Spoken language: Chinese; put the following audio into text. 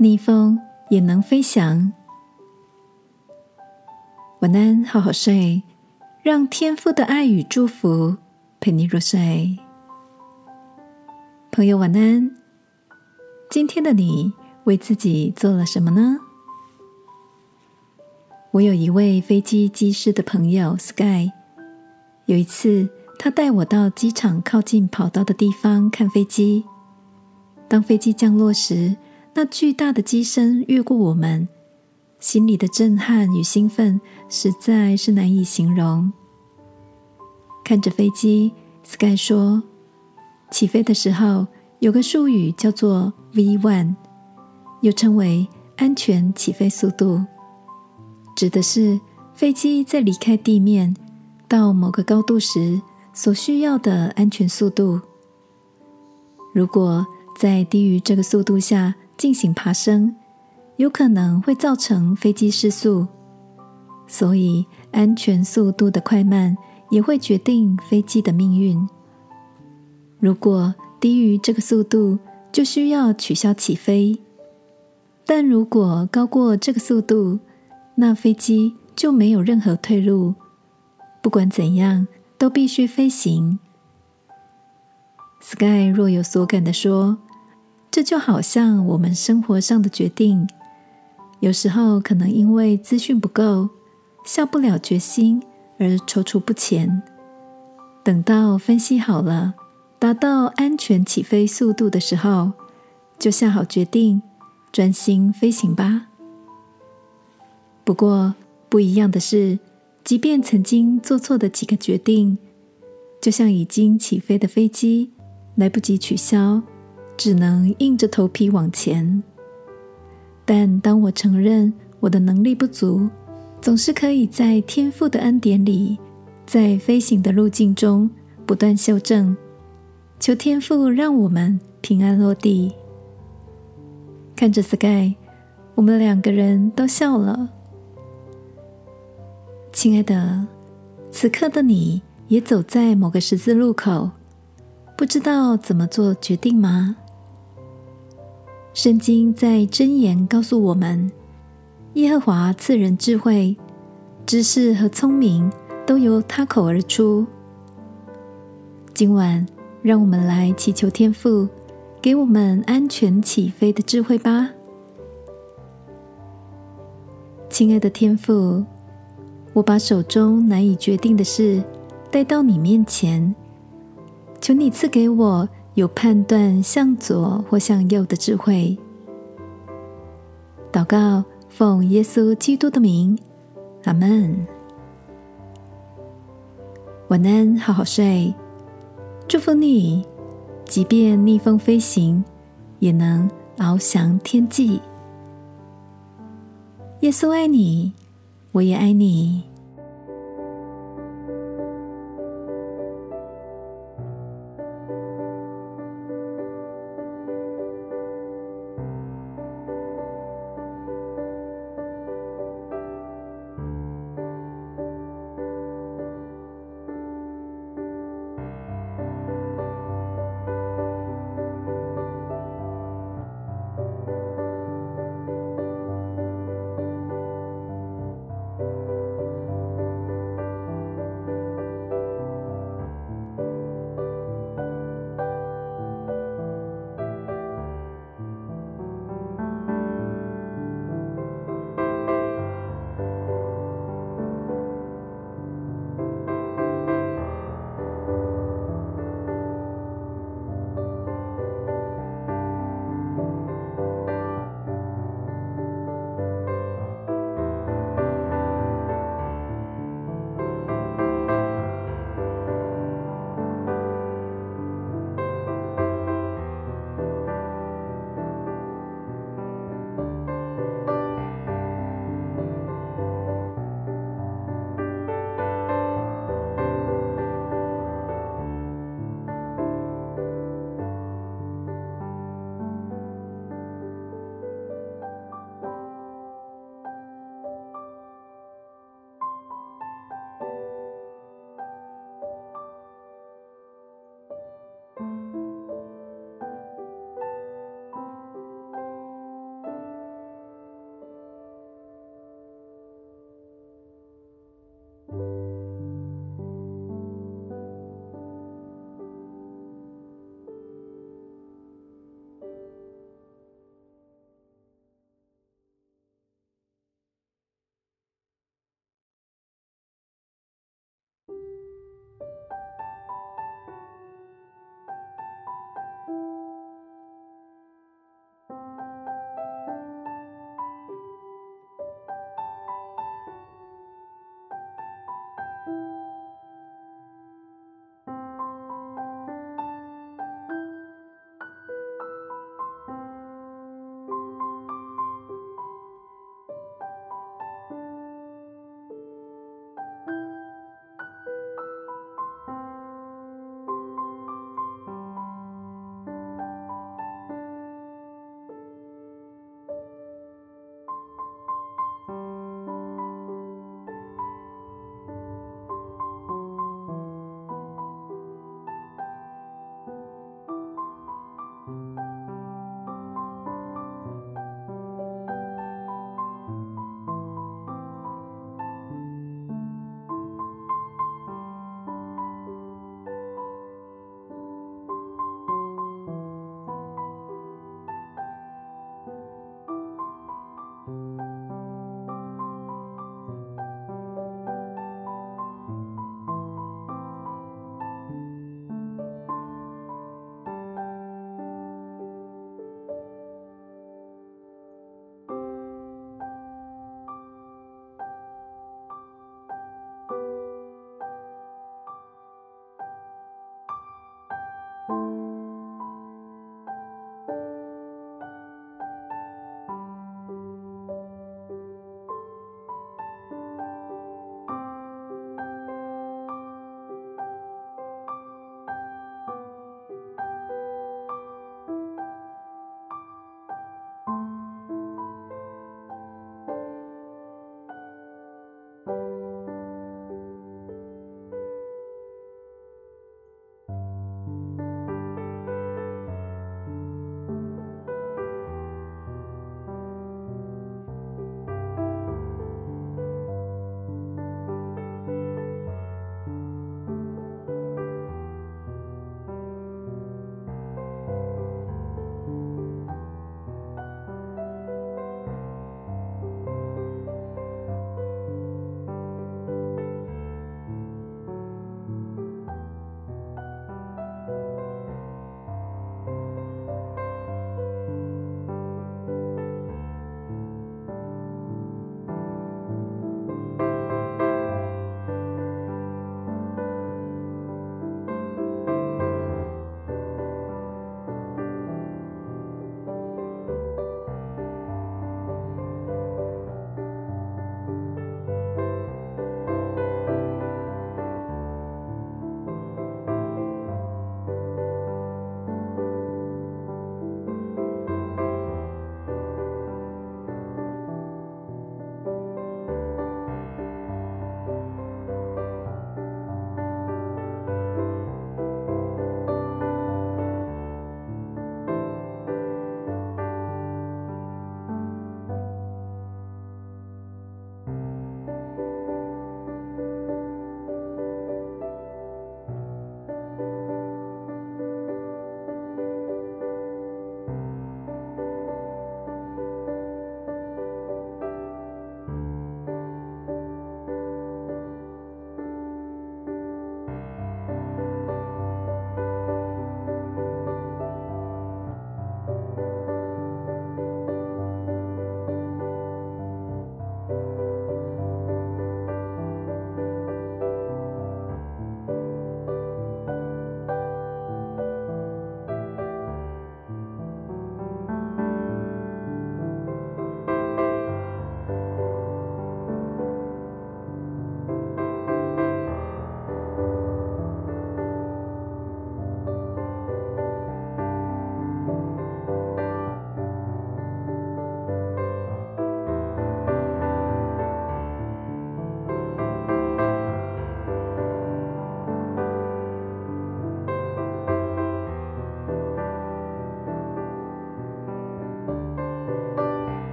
逆风也能飞翔。晚安，好好睡，让天父的爱与祝福陪你入睡。朋友，晚安。今天的你为自己做了什么呢？我有一位飞机机师的朋友 Sky，有一次他带我到机场靠近跑道的地方看飞机。当飞机降落时，那巨大的机身越过我们，心里的震撼与兴奋实在是难以形容。看着飞机，Sky 说：“起飞的时候有个术语叫做 V1，又称为安全起飞速度，指的是飞机在离开地面到某个高度时所需要的安全速度。如果在低于这个速度下进行爬升，有可能会造成飞机失速，所以安全速度的快慢也会决定飞机的命运。如果低于这个速度，就需要取消起飞；但如果高过这个速度，那飞机就没有任何退路，不管怎样都必须飞行。Sky 若有所感的说。这就好像我们生活上的决定，有时候可能因为资讯不够，下不了决心而踌躇不前。等到分析好了，达到安全起飞速度的时候，就下好决定，专心飞行吧。不过不一样的是，即便曾经做错的几个决定，就像已经起飞的飞机，来不及取消。只能硬着头皮往前。但当我承认我的能力不足，总是可以在天赋的恩典里，在飞行的路径中不断修正。求天赋让我们平安落地。看着 Sky，我们两个人都笑了。亲爱的，此刻的你也走在某个十字路口，不知道怎么做决定吗？圣经在箴言告诉我们：耶和华赐人智慧、知识和聪明，都由他口而出。今晚，让我们来祈求天父给我们安全起飞的智慧吧。亲爱的天父，我把手中难以决定的事带到你面前，求你赐给我。有判断向左或向右的智慧。祷告，奉耶稣基督的名，阿门。晚安，好好睡。祝福你，即便逆风飞行，也能翱翔天际。耶稣爱你，我也爱你。